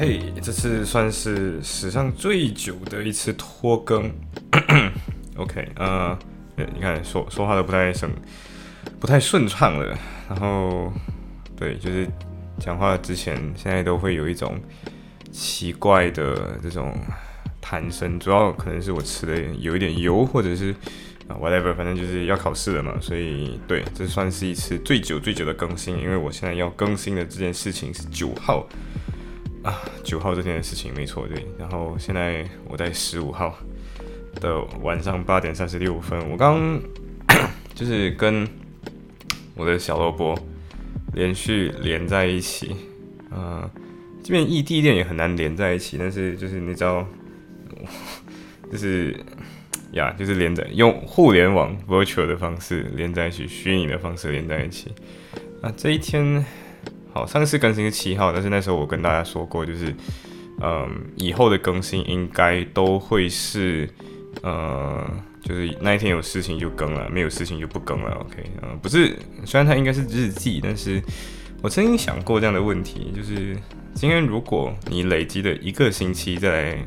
嘿这次算是史上最久的一次拖更。OK，呃，你看说说话都不太顺，不太顺畅了。然后，对，就是讲话之前，现在都会有一种奇怪的这种弹声，主要可能是我吃的有一点油，或者是 whatever，反正就是要考试了嘛，所以对，这算是一次最久最久的更新，因为我现在要更新的这件事情是九号。啊，九号这天的事情没错对，然后现在我在十五号的晚上八点三十六分，我刚就是跟我的小萝卜连续连在一起，嗯，这边异地恋也很难连在一起，但是就是你知道，就是呀，就是连在用互联网 virtual 的方式连在一起，虚拟的方式连在一起，啊，这一天。好，上次更新是七号，但是那时候我跟大家说过，就是，嗯，以后的更新应该都会是，呃，就是那一天有事情就更了，没有事情就不更了。OK，嗯，不是，虽然它应该是日记，但是我曾经想过这样的问题，就是今天如果你累积的一个星期再来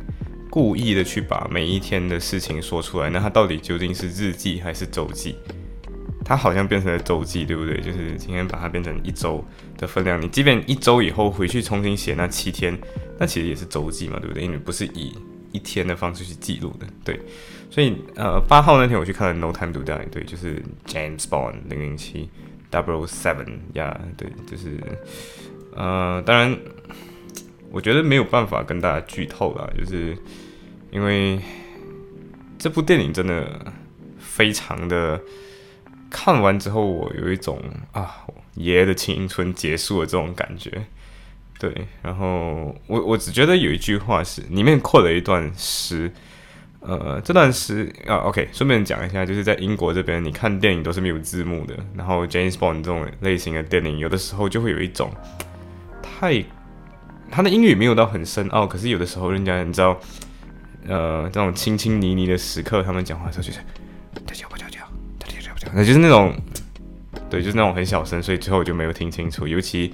故意的去把每一天的事情说出来，那它到底究竟是日记还是周记？它好像变成了周记，对不对？就是今天把它变成一周的分量。你即便一周以后回去重新写那七天，那其实也是周记嘛，对不对？因为不是以一天的方式去记录的，对。所以呃，八号那天我去看了《No Time to Die》，对，就是 James Bond 零零七 Double Seven 呀，对，就是呃，当然我觉得没有办法跟大家剧透了，就是因为这部电影真的非常的。看完之后，我有一种啊，爷爷的青春结束了这种感觉。对，然后我我只觉得有一句话是里面扩了一段诗，呃，这段诗啊，OK，顺便讲一下，就是在英国这边，你看电影都是没有字幕的。然后 James Bond 这种类型的电影，有的时候就会有一种太他的英语没有到很深奥，可是有的时候人家你知道，呃，这种亲亲昵昵的时刻，他们讲话的时候就是大家。那就是那种，对，就是那种很小声，所以最后我就没有听清楚。尤其，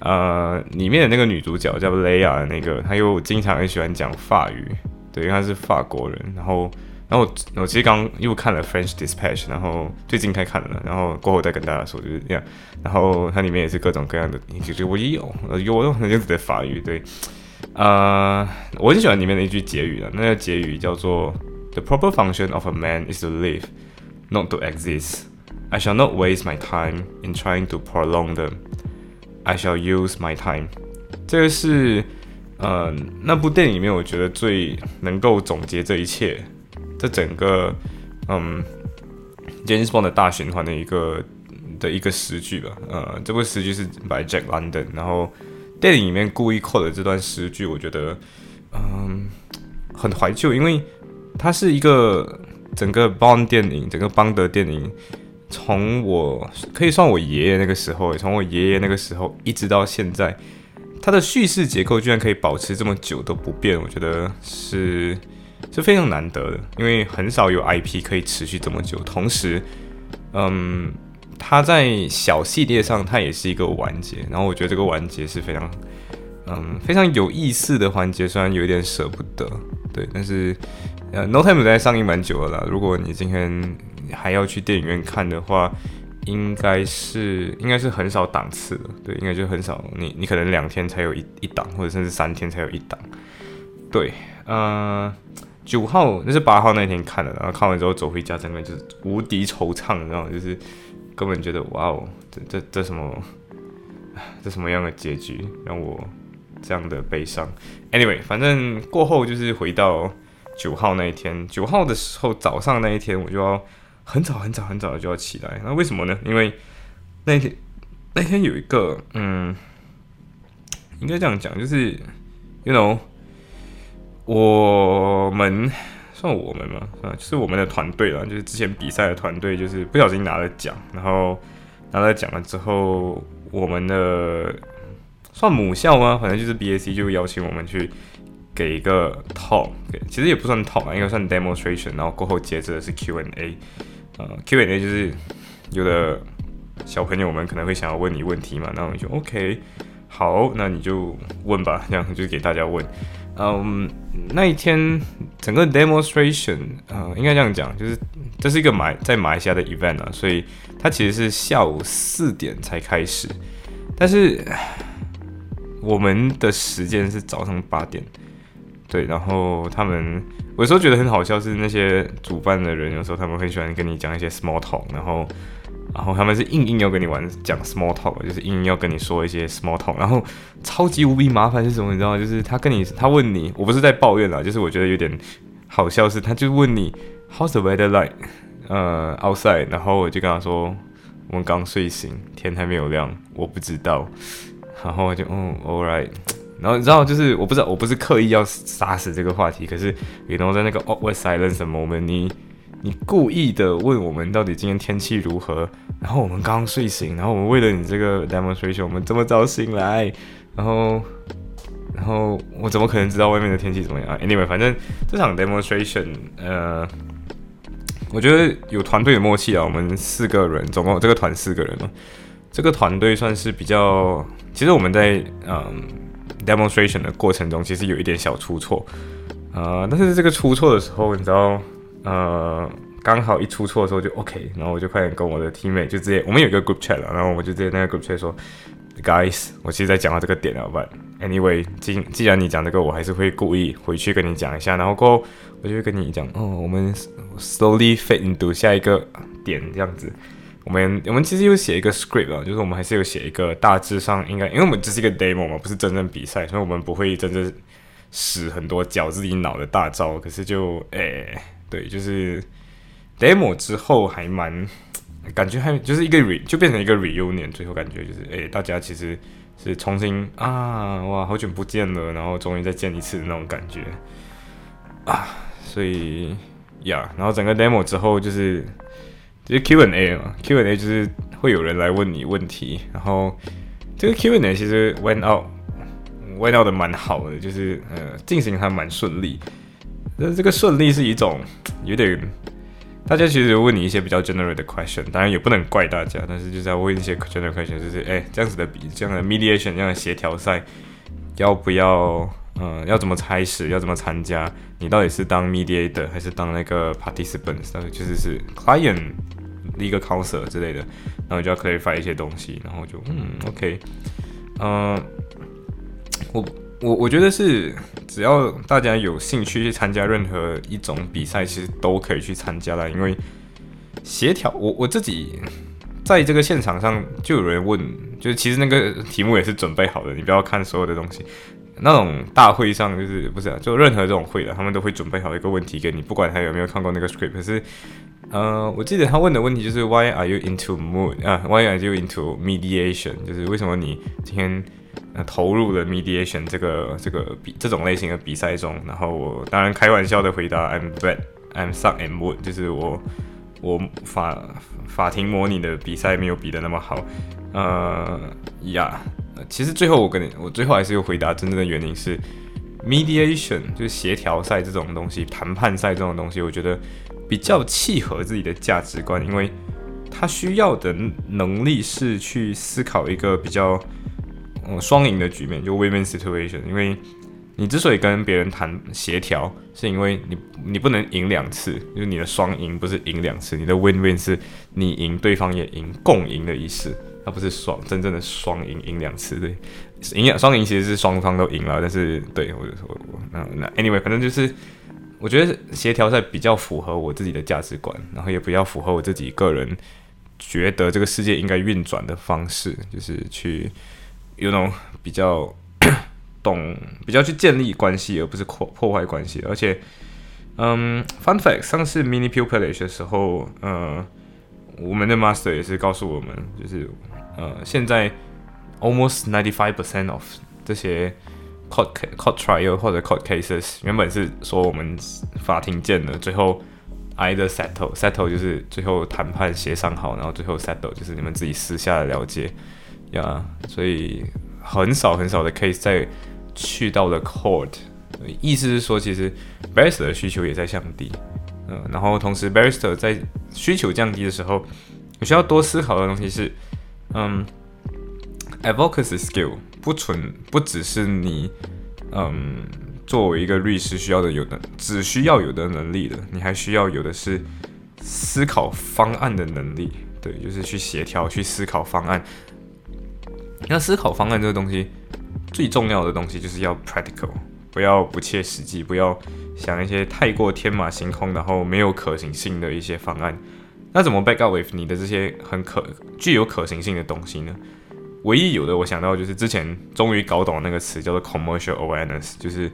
呃，里面的那个女主角叫雷亚的那个，她又经常很喜欢讲法语，对，因为她是法国人。然后，然后我我其实刚又看了《French Dispatch》，然后最近才看了，然后过后再跟大家说就是这样。然后它里面也是各种各样的，就是我也有，有用这样子的法语，对，呃，我很喜欢里面的一句结语的，那个结语叫做 “The proper function of a man is to live”。Not to exist. I shall not waste my time in trying to prolong them. I shall use my time. 这个是，呃，那部电影里面我觉得最能够总结这一切，这整个，嗯，James Bond 的大循环的一个的一个诗句吧。呃，这部诗句是 by Jack London，然后电影里面故意扣的这段诗句，我觉得，嗯，很怀旧，因为它是一个。整个邦电影，整个邦德电影，从我可以算我爷爷那个时候，从我爷爷那个时候一直到现在，它的叙事结构居然可以保持这么久都不变，我觉得是是非常难得的，因为很少有 IP 可以持续这么久。同时，嗯，它在小系列上它也是一个完结，然后我觉得这个完结是非常嗯非常有意思的环节，虽然有点舍不得，对，但是。呃，No Time 在上映蛮久了啦。如果你今天还要去电影院看的话，应该是应该是很少档次的，对，应该就很少。你你可能两天才有一一档，或者甚至三天才有一档。对，呃，九号那是八号那天看的，然后看完之后走回家，整个就是无敌惆怅，你知道吗？就是根本觉得哇哦，这这这什么，这什么样的结局让我这样的悲伤？Anyway，反正过后就是回到。九号那一天，九号的时候早上那一天，我就要很早很早很早的就要起来。那为什么呢？因为那天那天有一个，嗯，应该这样讲，就是，you know，我们算我们嘛？啊，就是我们的团队了，就是之前比赛的团队，就是不小心拿了奖，然后拿了奖了之后，我们的算母校吗？反正就是 BAC 就邀请我们去给一个 talk，其实也不算 talk 啊，应该算 demonstration，然后过后接着的是 Q&A，呃，Q&A 就是有的小朋友们可能会想要问你问题嘛，那我们就 OK，好，那你就问吧，这样就给大家问。嗯，那一天整个 demonstration，呃，应该这样讲，就是这是一个马在马来西亚的 event 啊，所以它其实是下午四点才开始，但是我们的时间是早上八点，对，然后他们我有时候觉得很好笑，是那些主办的人有时候他们很喜欢跟你讲一些 small talk，然后。然后他们是硬硬要跟你玩讲 small talk，就是硬硬要跟你说一些 small talk。然后超级无比麻烦是什么？你知道吗？就是他跟你，他问你，我不是在抱怨啦，就是我觉得有点好笑是，他就问你 how's the weather like？呃，outside。然后我就跟他说，我们刚睡醒，天还没有亮，我不知道。然后我就嗯，all right。然后你知道，就是我不知道，我不是刻意要杀死这个话题，可是也能在那个 awkward silence moment，你。你故意的问我们到底今天天气如何？然后我们刚刚睡醒，然后我们为了你这个 demonstration，我们这么早醒来，然后，然后我怎么可能知道外面的天气怎么样？Anyway，反正这场 demonstration，呃，我觉得有团队的默契啊。我们四个人，总共这个团四个人嘛，这个团队算是比较。其实我们在嗯 demonstration 的过程中，其实有一点小出错啊。但是这个出错的时候，你知道？呃，刚好一出错的时候就 OK，然后我就快点跟我的 teammate 就直接，我们有一个 group chat 了，然后我就直接那个 group chat 说，guys，我其实在讲到这个点了，but anyway，既既然你讲这个，我还是会故意回去跟你讲一下，然后过后我就会跟你讲，哦，我们 slowly fit into 下一个点这样子，我们我们其实有写一个 script 啊，就是我们还是有写一个大致上应该，因为我们这是一个 demo 嘛，不是真正比赛，所以我们不会真正使很多绞自己脑的大招，可是就诶。对，就是 demo 之后还蛮感觉还就是一个 re 就变成一个 reunion，最后感觉就是诶，大家其实是重新啊哇，好久不见了，然后终于再见一次的那种感觉啊，所以呀，然后整个 demo 之后就是就是 Q&A 嘛，Q&A 就是会有人来问你问题，然后这个 Q&A 其实 went out went out 的蛮好的，就是呃进行还蛮顺利。那这个顺利是一种有点，大家其实问你一些比较 general 的 question，当然也不能怪大家，但是就是要问一些 general question，就是哎这样子的比这样的 mediation 这样的协调赛要不要，嗯，要怎么开始，要怎么参加？你到底是当 mediator 还是当那个 participants？就是是 client 一个 coser 之类的，然后就要 clarify 一些东西，然后就嗯 OK，嗯，我。我我觉得是，只要大家有兴趣去参加任何一种比赛，其实都可以去参加啦。因为协调，我我自己在这个现场上就有人问，就是其实那个题目也是准备好的，你不要看所有的东西。那种大会上就是不是啊，就任何这种会的，他们都会准备好一个问题给你，不管他有没有看过那个 script。可是，呃，我记得他问的问题就是 Why are you into mood 啊？Why are you into mediation？就是为什么你今天？呃，投入了 mediation 这个这个比这种类型的比赛中，然后我当然开玩笑的回答，I'm bad, I'm suck and wood，就是我我法法庭模拟的比赛没有比的那么好，呃呀，其实最后我跟你，我最后还是又回答真正的原因是 mediation，就是协调赛这种东西，谈判赛这种东西，我觉得比较契合自己的价值观，因为他需要的能力是去思考一个比较。嗯，双赢的局面就 win-win situation，因为你之所以跟别人谈协调，是因为你你不能赢两次，就是你的双赢不是赢两次，你的 win-win 是你赢对方也赢，共赢的意思，它不是双真正的双赢赢两次，对，赢两双赢其实是双方都赢了，但是对我我我那那 anyway，反正就是我觉得协调赛比较符合我自己的价值观，然后也比较符合我自己个人觉得这个世界应该运转的方式，就是去。有那种比较 懂，比较去建立关系，而不是破破坏关系。而且，嗯，fun fact，上次 mini pupillage 的时候，呃，我们的 master 也是告诉我们，就是呃，现在 almost ninety five percent of 这些 court court trial 或者 court cases，原本是说我们法庭见了，最后 either settle settle 就是最后谈判协商好，然后最后 settle 就是你们自己私下的了解呀，所以很少很少的 case 在去到了 court，意思是说其实 barrister 的需求也在降低，嗯，然后同时 barrister 在需求降低的时候，你需要多思考的东西是，嗯，advocacy skill。不纯不只是你，嗯，作为一个律师需要的有的，只需要有的能力的，你还需要有的是思考方案的能力。对，就是去协调、去思考方案。那思考方案这个东西，最重要的东西就是要 practical，不要不切实际，不要想一些太过天马行空，然后没有可行性的一些方案。那怎么 back up with 你的这些很可具有可行性的东西呢？唯一有的我想到就是之前终于搞懂那个词叫做 commercial awareness，就是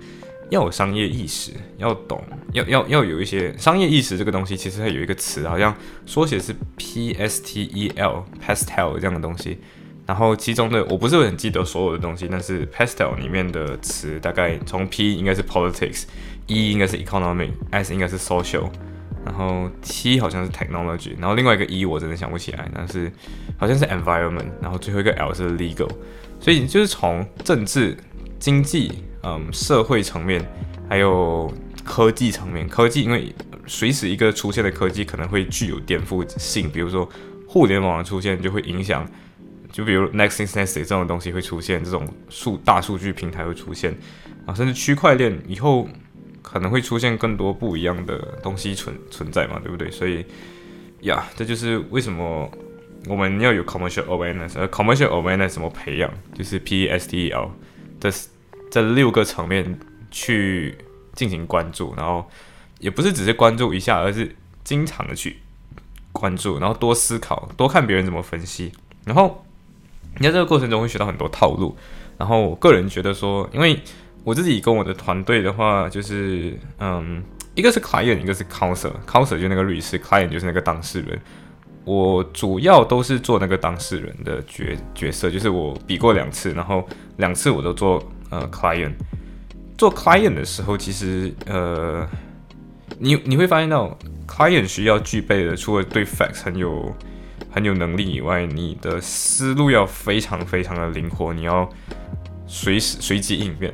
要有商业意识，要懂，要要要有一些商业意识这个东西，其实它有一个词，好像缩写是 P S T E L，pastel 这样的东西。然后其中的我不是很记得所有的东西，但是 pastel 里面的词大概从 P 应该是 politics E 应该是 economic，S 应该是 social。然后 T 好像是 technology，然后另外一个 E 我真的想不起来，但是好像是 environment，然后最后一个 L 是 legal，所以就是从政治、经济、嗯社会层面，还有科技层面，科技因为随时一个出现的科技可能会具有颠覆性，比如说互联网的出现就会影响，就比如 Next Instance 这种东西会出现，这种数大数据平台会出现啊，甚至区块链以后。可能会出现更多不一样的东西存存在嘛，对不对？所以呀，这就是为什么我们要有 commercial awareness。而 commercial awareness 怎么培养？就是 P E S T E L 这这六个层面去进行关注，然后也不是只是关注一下，而是经常的去关注，然后多思考，多看别人怎么分析，然后你在这个过程中会学到很多套路。然后我个人觉得说，因为我自己跟我的团队的话，就是嗯，一个是 client，一个是 counsel，counsel 就那个律师，client 就是那个当事人。我主要都是做那个当事人的角角色，就是我比过两次，然后两次我都做呃 client。做 client 的时候，其实呃，你你会发现到 client 需要具备的，除了对 facts 很有很有能力以外，你的思路要非常非常的灵活，你要随时随机应变。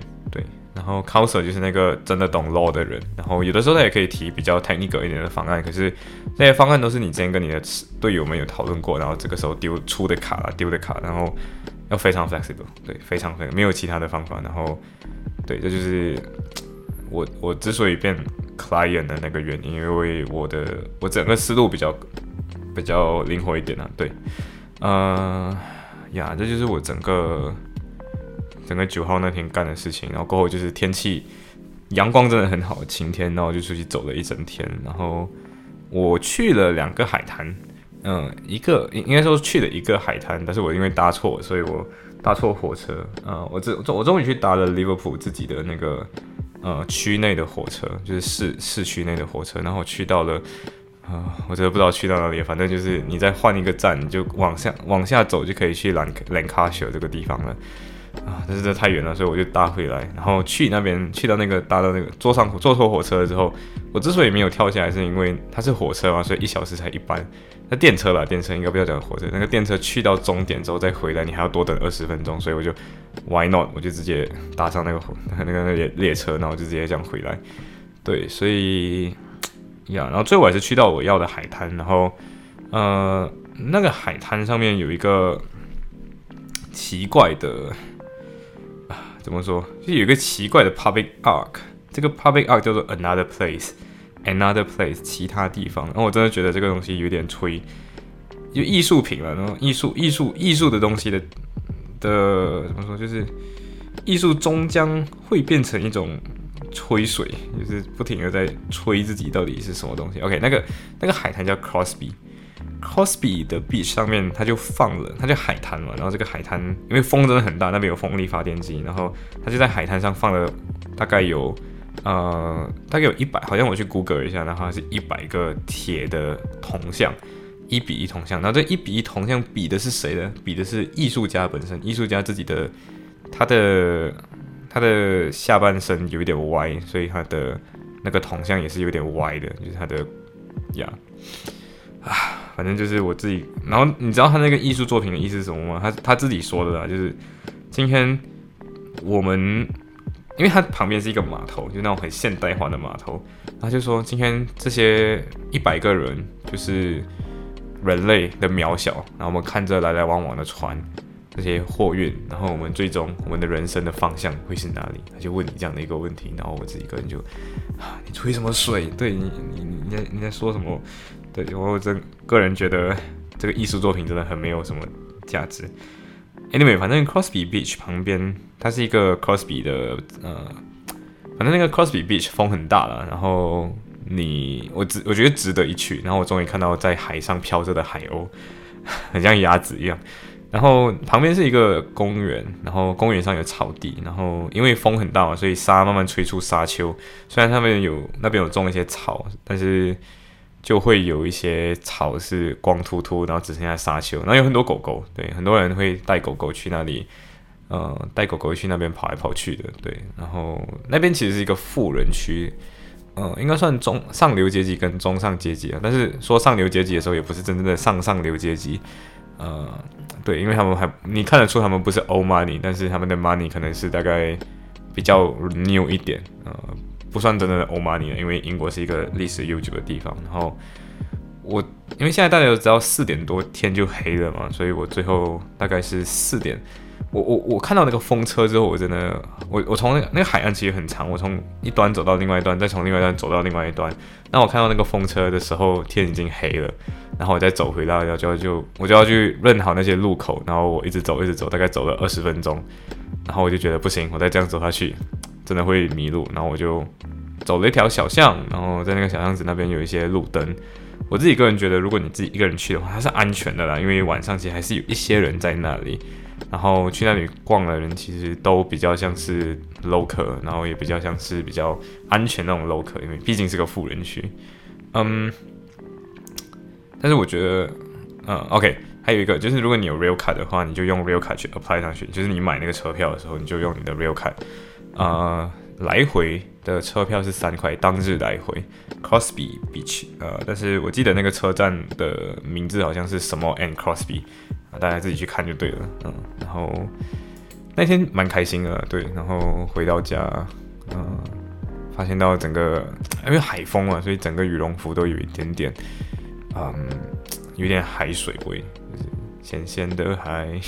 然后 counsel 就是那个真的懂 law 的人，然后有的时候他也可以提比较 technical 一点的方案，可是那些方案都是你之前跟你的队友们有讨论过，然后这个时候丢出的卡丢的卡，然后要非常 flexible，对，非常非常没有其他的方法，然后对，这就是我我之所以变 client 的那个原因，因为我的我整个思路比较比较灵活一点啊，对，呃呀，这就是我整个。整个九号那天干的事情，然后过后就是天气阳光真的很好，晴天，然后就出去走了一整天。然后我去了两个海滩，嗯，一个应应该说去了一个海滩，但是我因为搭错，所以我搭错火车。嗯，我这我终于去搭了利物浦自己的那个呃区内的火车，就是市市区内的火车。然后去到了啊，我真的不知道去到哪里，反正就是你再换一个站，你就往下往下走就可以去兰兰卡舍这个地方了。啊，但是这太远了，所以我就搭回来，然后去那边，去到那个搭到那个坐上坐错火车了之后，我之所以没有跳下来，是因为它是火车嘛，所以一小时才一班。那电车吧，电车应该不要讲火车，那个电车去到终点之后再回来，你还要多等二十分钟，所以我就 why not，我就直接搭上那个火 那个列列车，然后就直接这样回来。对，所以呀，然后最后还是去到我要的海滩，然后呃，那个海滩上面有一个奇怪的。怎么说？就有一个奇怪的 public arc，这个 public arc 叫做 another place，another place，其他地方。然后我真的觉得这个东西有点吹，就艺术品了。然后艺术、艺术、艺术的东西的的怎么说？就是艺术终将会变成一种吹水，就是不停的在吹自己到底是什么东西。OK，那个那个海滩叫 Crosby。Cosby 的 beach 上面，它就放了，它就海滩嘛。然后这个海滩因为风真的很大，那边有风力发电机，然后它就在海滩上放了大概有呃大概有一百，好像我去 Google 一下，然后是一百个铁的铜像，一比一铜像。那这一比一铜像比的是谁呢？比的是艺术家本身，艺术家自己的他的他的下半身有一点歪，所以他的那个铜像也是有点歪的，就是他的呀啊，反正就是我自己。然后你知道他那个艺术作品的意思是什么吗？他他自己说的啦，就是今天我们，因为他旁边是一个码头，就那种很现代化的码头，他就说今天这些一百个人就是人类的渺小，然后我们看着来来往往的船。这些货运，然后我们最终我们的人生的方向会是哪里？他就问你这样的一个问题，然后我自己个人就啊，你吹什么水？对你，你你在你在说什么？对，我真个人觉得这个艺术作品真的很没有什么价值。Anyway，反正 Crosby Beach 旁边它是一个 Crosby 的呃，反正那个 Crosby Beach 风很大了，然后你我值我觉得值得一去。然后我终于看到在海上飘着的海鸥，很像鸭子一样。然后旁边是一个公园，然后公园上有草地，然后因为风很大嘛，所以沙慢慢吹出沙丘。虽然他们有那边有种一些草，但是就会有一些草是光秃秃，然后只剩下沙丘。然后有很多狗狗，对，很多人会带狗狗去那里，呃，带狗狗去那边跑来跑去的，对。然后那边其实是一个富人区，呃，应该算中上流阶级跟中上阶级啊。但是说上流阶级的时候，也不是真正的上上流阶级。呃，对，因为他们还你看得出他们不是 old money，但是他们的 money 可能是大概比较 new 一点，呃，不算真正的 old money 因为英国是一个历史悠久的地方。然后我因为现在大家都知道四点多天就黑了嘛，所以我最后大概是四点。我我我看到那个风车之后，我真的，我我从那个那个海岸其实很长，我从一端走到另外一端，再从另外一端走到另外一端。那我看到那个风车的时候，天已经黑了，然后我再走回到要就就我就要去认好那些路口，然后我一直走一直走，大概走了二十分钟，然后我就觉得不行，我再这样走下去真的会迷路，然后我就走了一条小巷，然后在那个小巷子那边有一些路灯。我自己个人觉得，如果你自己一个人去的话，它是安全的啦，因为晚上其实还是有一些人在那里。然后去那里逛的人其实都比较像是 local，然后也比较像是比较安全那种 local，因为毕竟是个富人区。嗯，但是我觉得，嗯，OK，还有一个就是，如果你有 real card 的话，你就用 real card 去 apply 上去。就是你买那个车票的时候，你就用你的 real card。呃，来回的车票是三块，当日来回 Crosby Beach。呃，但是我记得那个车站的名字好像是什么 and Crosby。大家自己去看就对了，嗯，然后那天蛮开心的，对，然后回到家，嗯，发现到整个因为海风嘛，所以整个羽绒服都有一点点，嗯，有点海水味，咸咸的海。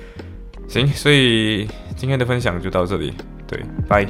行，所以今天的分享就到这里，对，拜。